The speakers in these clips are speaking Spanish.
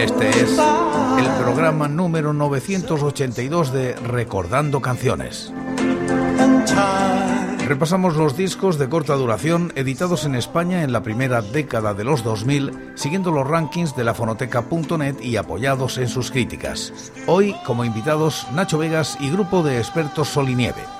Este es el programa número 982 de Recordando Canciones. Repasamos los discos de corta duración editados en España en la primera década de los 2000, siguiendo los rankings de la fonoteca.net y apoyados en sus críticas. Hoy, como invitados, Nacho Vegas y grupo de expertos Sol y Nieve.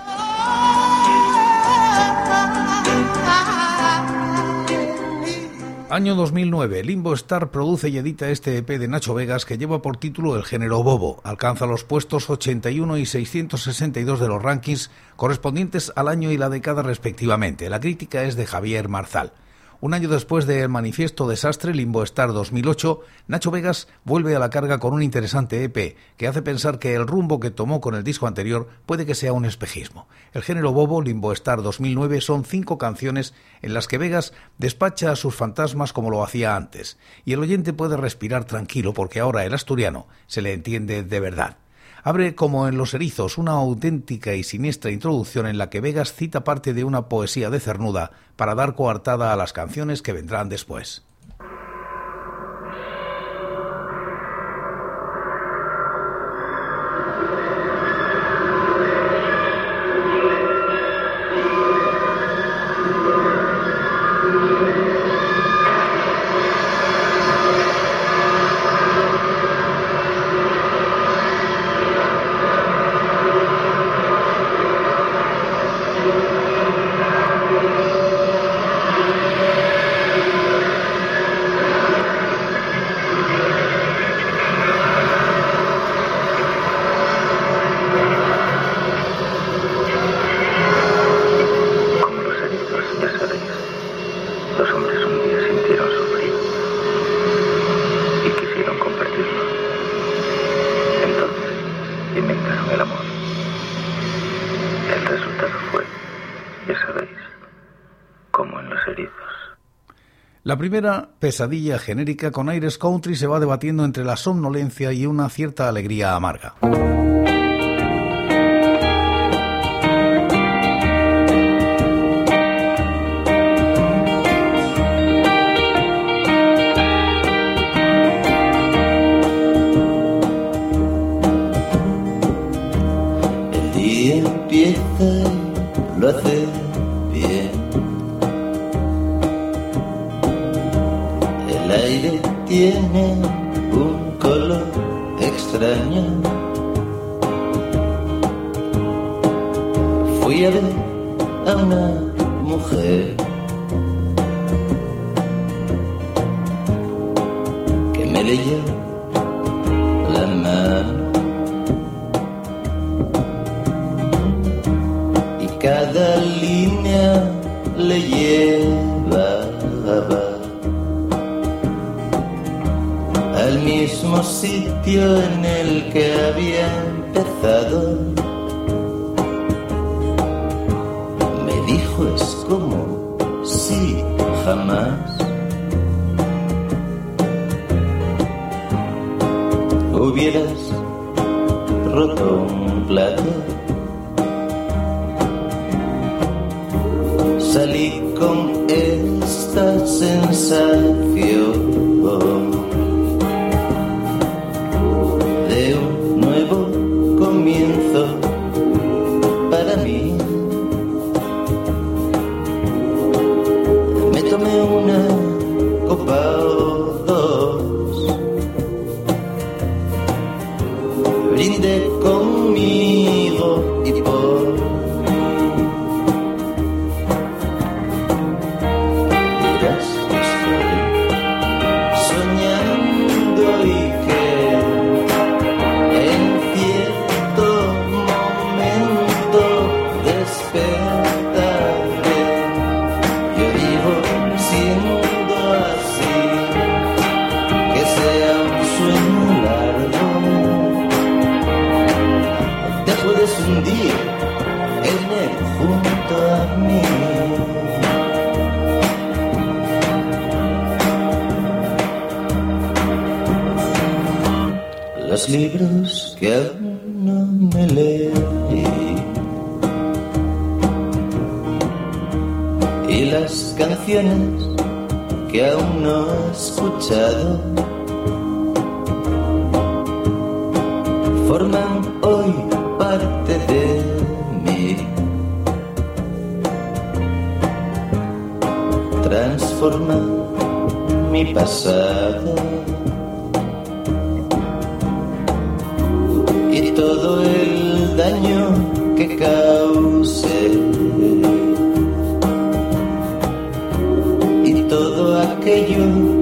Año 2009, Limbo Star produce y edita este EP de Nacho Vegas que lleva por título El género bobo. Alcanza los puestos 81 y 662 de los rankings correspondientes al año y la década respectivamente. La crítica es de Javier Marzal. Un año después del manifiesto Desastre Limbo Star 2008, Nacho Vegas vuelve a la carga con un interesante EP que hace pensar que el rumbo que tomó con el disco anterior puede que sea un espejismo. El género bobo Limbo Star 2009 son cinco canciones en las que Vegas despacha a sus fantasmas como lo hacía antes, y el oyente puede respirar tranquilo porque ahora el asturiano se le entiende de verdad abre como en Los Erizos una auténtica y siniestra introducción en la que Vegas cita parte de una poesía de cernuda para dar coartada a las canciones que vendrán después. La primera, pesadilla genérica con aires country, se va debatiendo entre la somnolencia y una cierta alegría amarga. Mismo sitio en el que había empezado. Me dijo es como si jamás hubieras roto un plato. Salí con esta sensación. Parte de mí. Transforma mi pasado y todo el daño que causé y todo aquello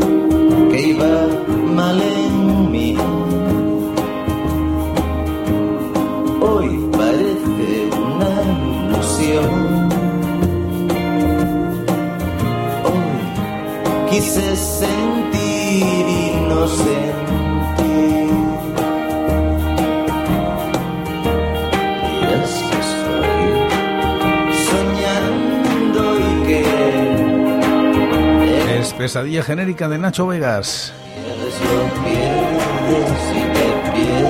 Quise sentir y no sentir. Y es que estoy soñando y que Es pesadilla genérica de Nacho Vegas. Pierdes, lo pierdes y te pierdes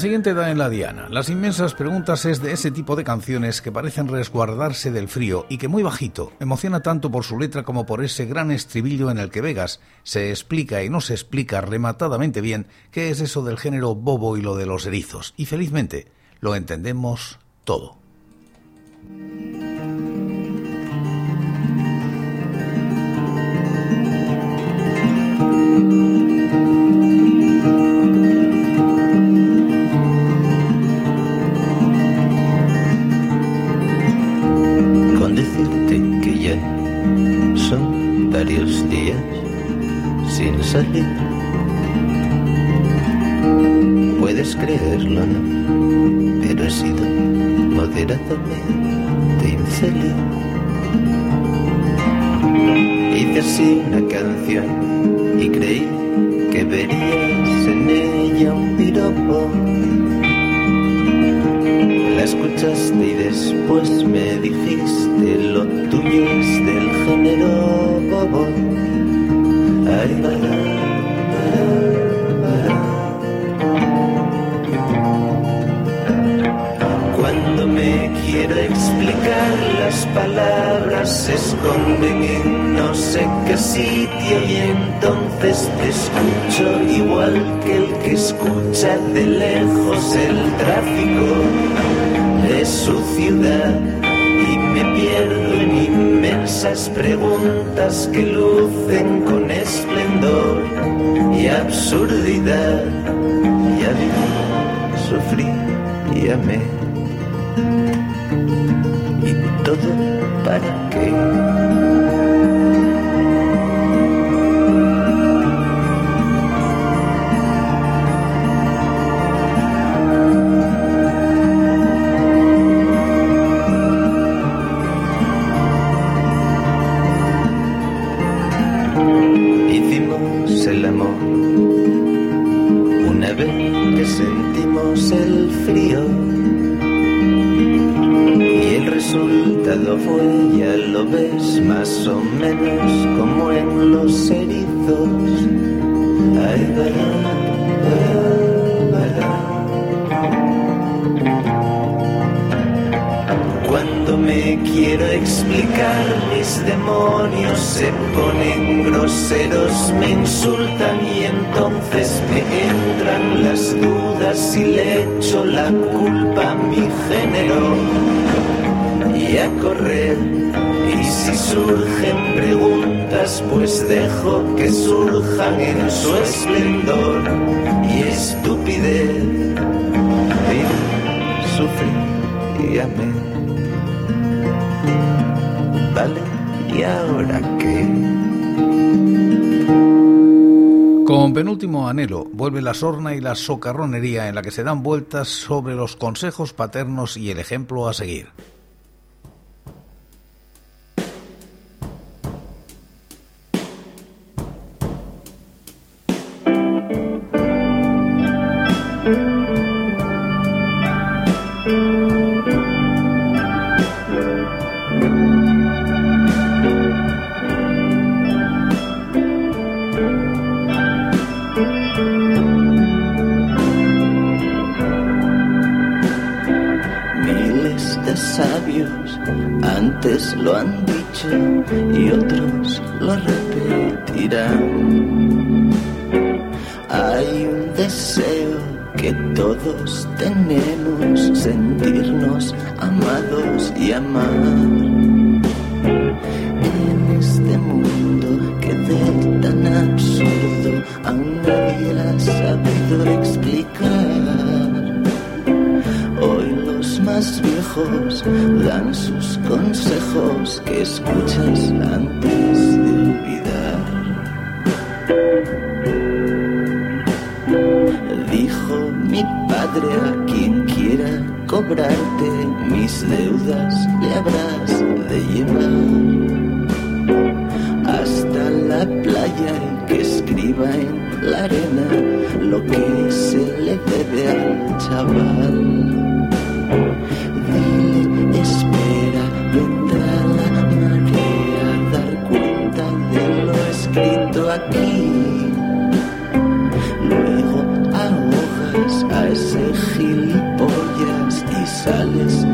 siguiente da en la diana. Las inmensas preguntas es de ese tipo de canciones que parecen resguardarse del frío y que muy bajito emociona tanto por su letra como por ese gran estribillo en el que Vegas se explica y no se explica rematadamente bien qué es eso del género bobo y lo de los erizos. Y felizmente lo entendemos todo. Infeliz. Hice así una canción y creí que verías en ella un piropo. La escuchaste y después me dijiste lo tuyo es del género bobo. Ay, para, las palabras se esconden en no sé qué sitio y entonces te escucho igual que el que escucha de lejos el tráfico de su ciudad y me pierdo en inmensas preguntas que lucen con esplendor y absurdidad. Ya viví, sufrí y amé. ¿Y todo para qué? Hicimos el amor una vez que sentimos el frío resultado fue, ya lo ves, más o menos como en los erizos. Ay, bará. Cuando me quiero explicar, mis demonios se ponen groseros, me insultan y entonces me entran las dudas y le echo la culpa a mi género y a correr. Y si surgen preguntas, pues dejo que surjan en su esplendor y estupidez. Viví, sufrí y amé. Vale, ¿y ahora qué? Con penúltimo anhelo vuelve la sorna y la socarronería en la que se dan vueltas sobre los consejos paternos y el ejemplo a seguir. Dan sus consejos que escuchas y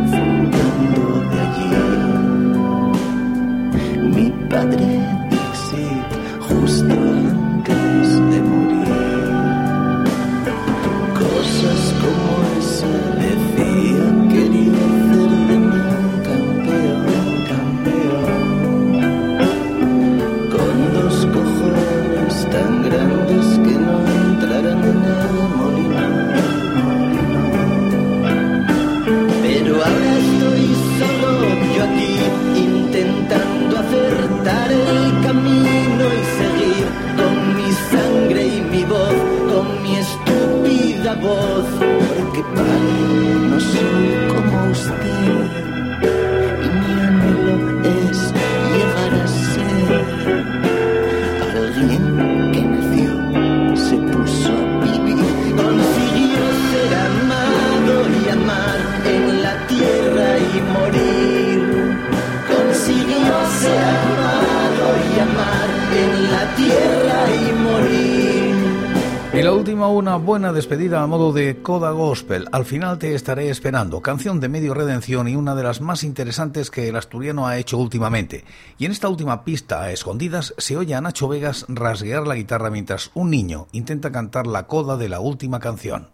buena despedida a modo de Coda Gospel. Al final te estaré esperando. Canción de medio redención y una de las más interesantes que el asturiano ha hecho últimamente. Y en esta última pista, a escondidas, se oye a Nacho Vegas rasguear la guitarra mientras un niño intenta cantar la coda de la última canción.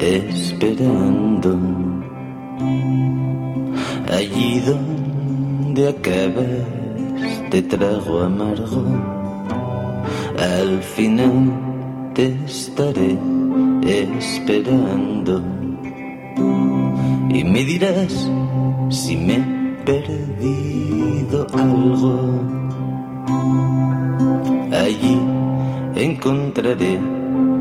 esperando. Allí donde acabas de trago amargo. Al final te estaré esperando. Y me dirás si me he perdido algo. Allí encontraré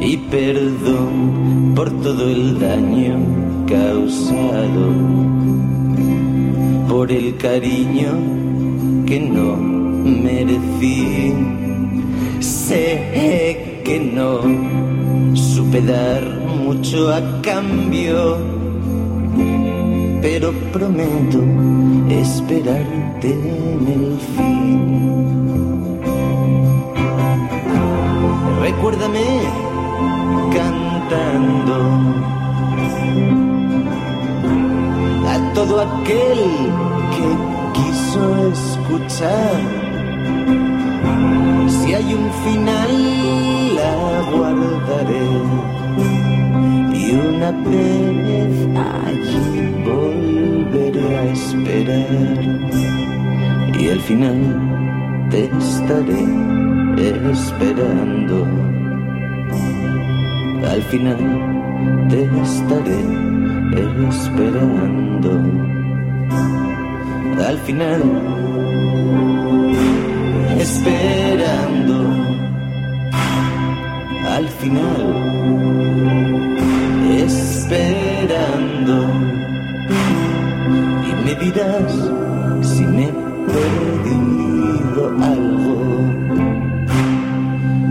y perdón por todo el daño causado, por el cariño que no merecí. Sé que no supe dar mucho a cambio, pero prometo esperarte en el fin. Recuérdame a todo aquel que quiso escuchar. Si hay un final, la guardaré y una vez allí volveré a esperar. Y al final te estaré esperando al final te estaré esperando. Al final, esperando. Al final, esperando. Y me dirás si me he perdido algo.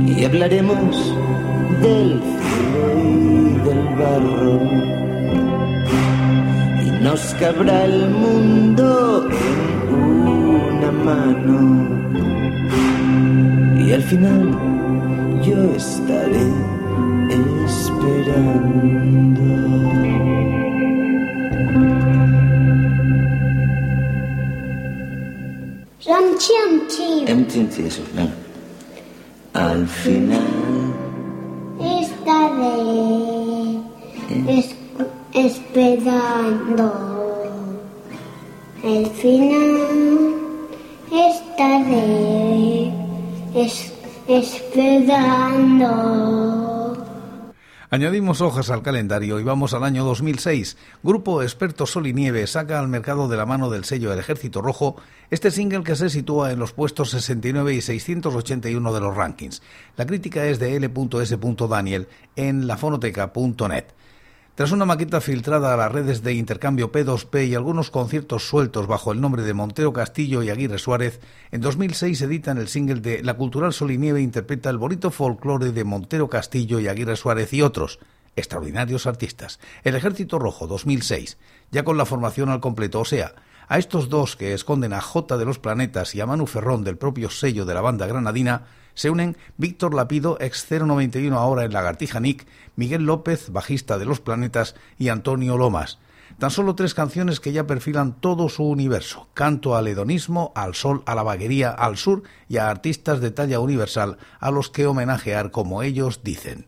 Y hablaremos del del barro. Y nos cabrá el mundo en una mano. Y al final yo estaré esperando. Al final estaré es, esperando. El final estaré es, esperando. Añadimos hojas al calendario y vamos al año 2006. Grupo Experto Sol y Nieve saca al mercado de la mano del sello del Ejército Rojo este single que se sitúa en los puestos 69 y 681 de los rankings. La crítica es de L.S. Daniel en lafonoteca.net. Tras una maqueta filtrada a las redes de intercambio P2P y algunos conciertos sueltos bajo el nombre de Montero Castillo y Aguirre Suárez, en 2006 editan el single de La Cultural Sol y Nieve interpreta el bonito folclore de Montero Castillo y Aguirre Suárez y otros extraordinarios artistas. El Ejército Rojo 2006, ya con la formación al completo, o sea, a estos dos que esconden a J de los Planetas y a Manu Ferrón del propio sello de la banda granadina, se unen Víctor Lapido, ex 091 ahora en Lagartija Nick, Miguel López, bajista de Los Planetas, y Antonio Lomas. Tan solo tres canciones que ya perfilan todo su universo. Canto al hedonismo, al sol, a la vaguería, al sur y a artistas de talla universal a los que homenajear como ellos dicen.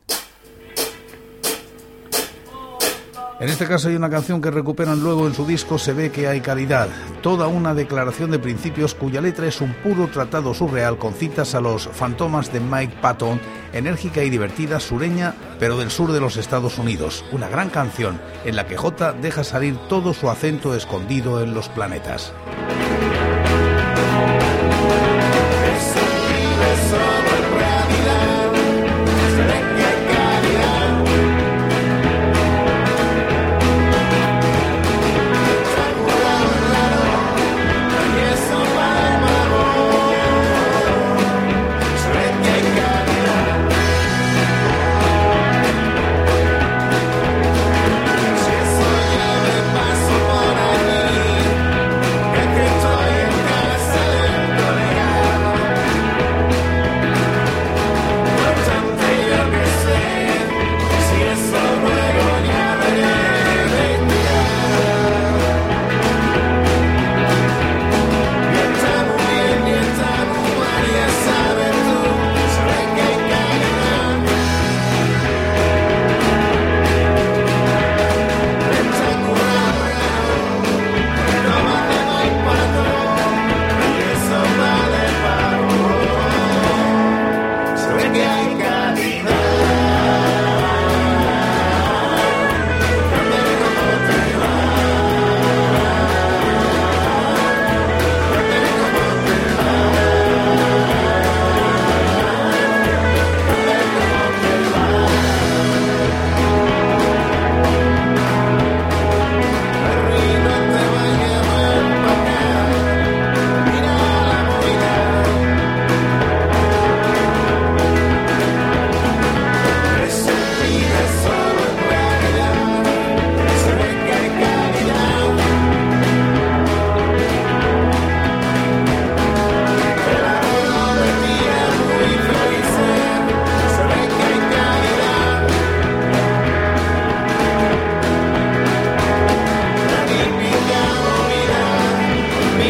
En este caso hay una canción que recuperan luego en su disco Se ve que hay calidad, toda una declaración de principios cuya letra es un puro tratado surreal con citas a los fantomas de Mike Patton, enérgica y divertida sureña, pero del sur de los Estados Unidos, una gran canción en la que J deja salir todo su acento escondido en los planetas.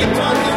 Kentucky.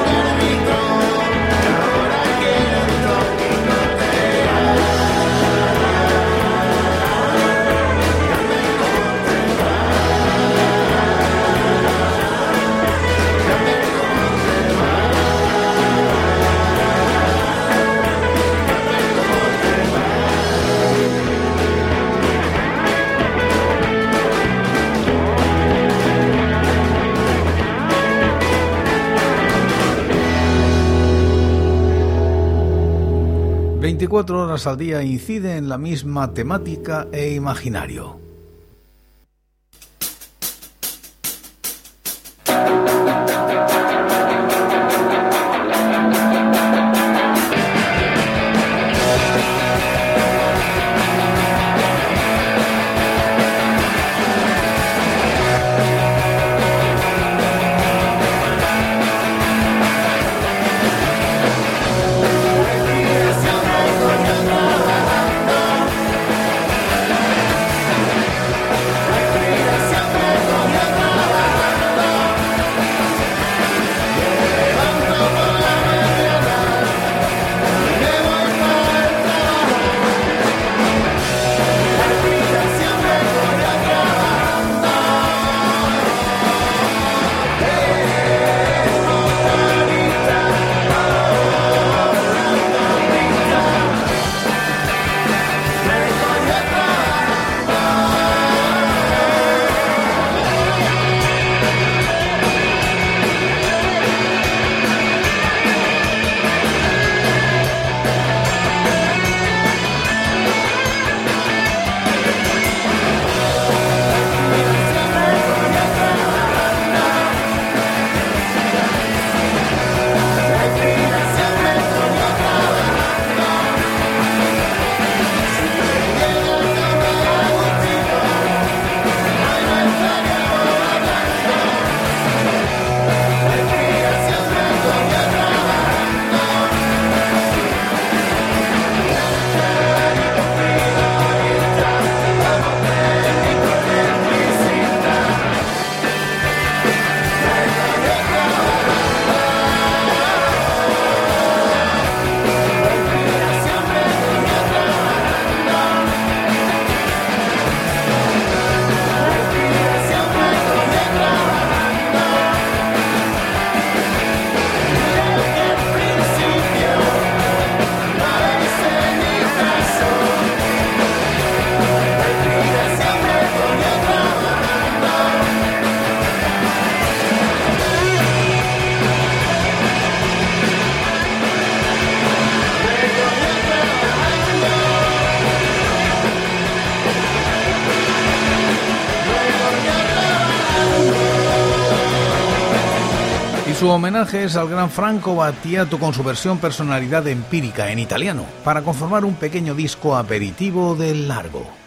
24 horas al día incide en la misma temática e imaginario. Su homenaje es al gran Franco Battiato con su versión personalidad empírica en italiano, para conformar un pequeño disco aperitivo del largo.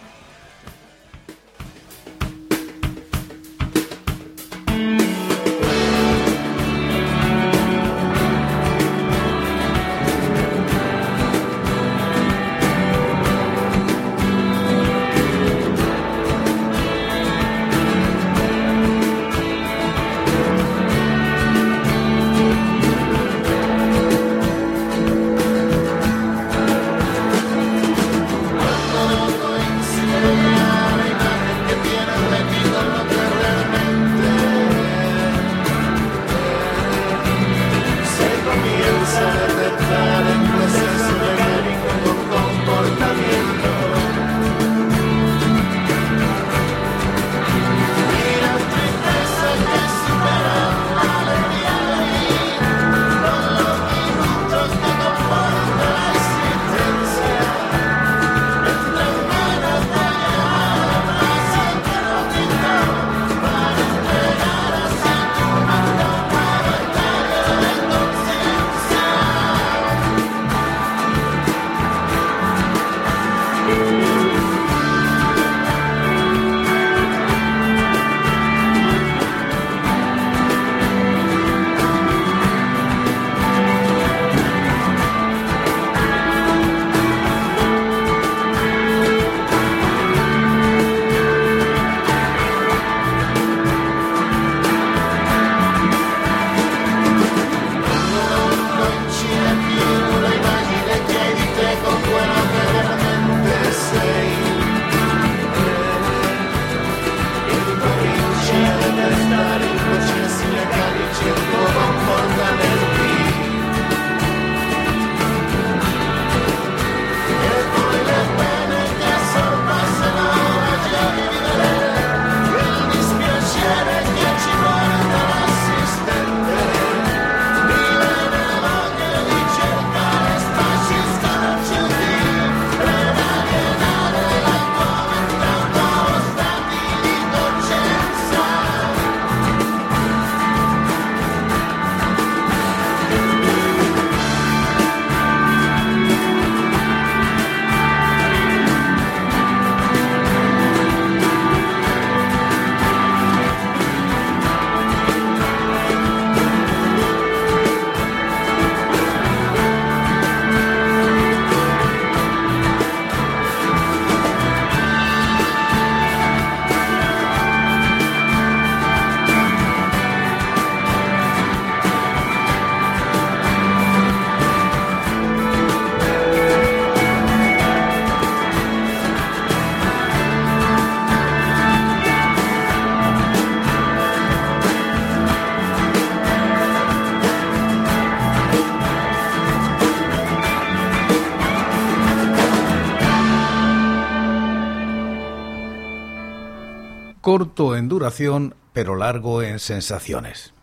Corto en duración, pero largo en sensaciones.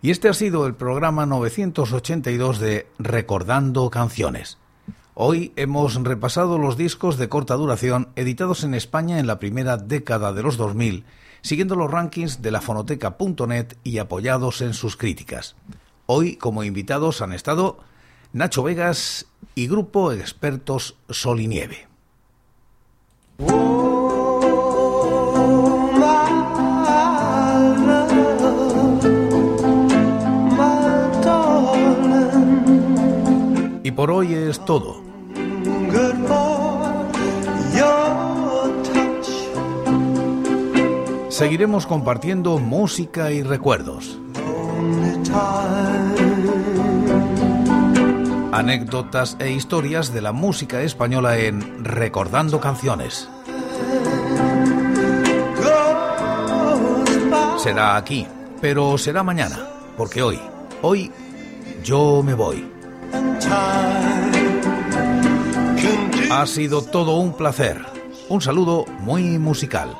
Y este ha sido el programa 982 de Recordando Canciones. Hoy hemos repasado los discos de corta duración editados en España en la primera década de los 2000, siguiendo los rankings de la fonoteca.net y apoyados en sus críticas. Hoy, como invitados, han estado Nacho Vegas y Grupo Expertos Sol y Nieve. Y por hoy es todo. Seguiremos compartiendo música y recuerdos. Anécdotas e historias de la música española en Recordando Canciones. Será aquí, pero será mañana, porque hoy, hoy yo me voy. Ha sido todo un placer. Un saludo muy musical.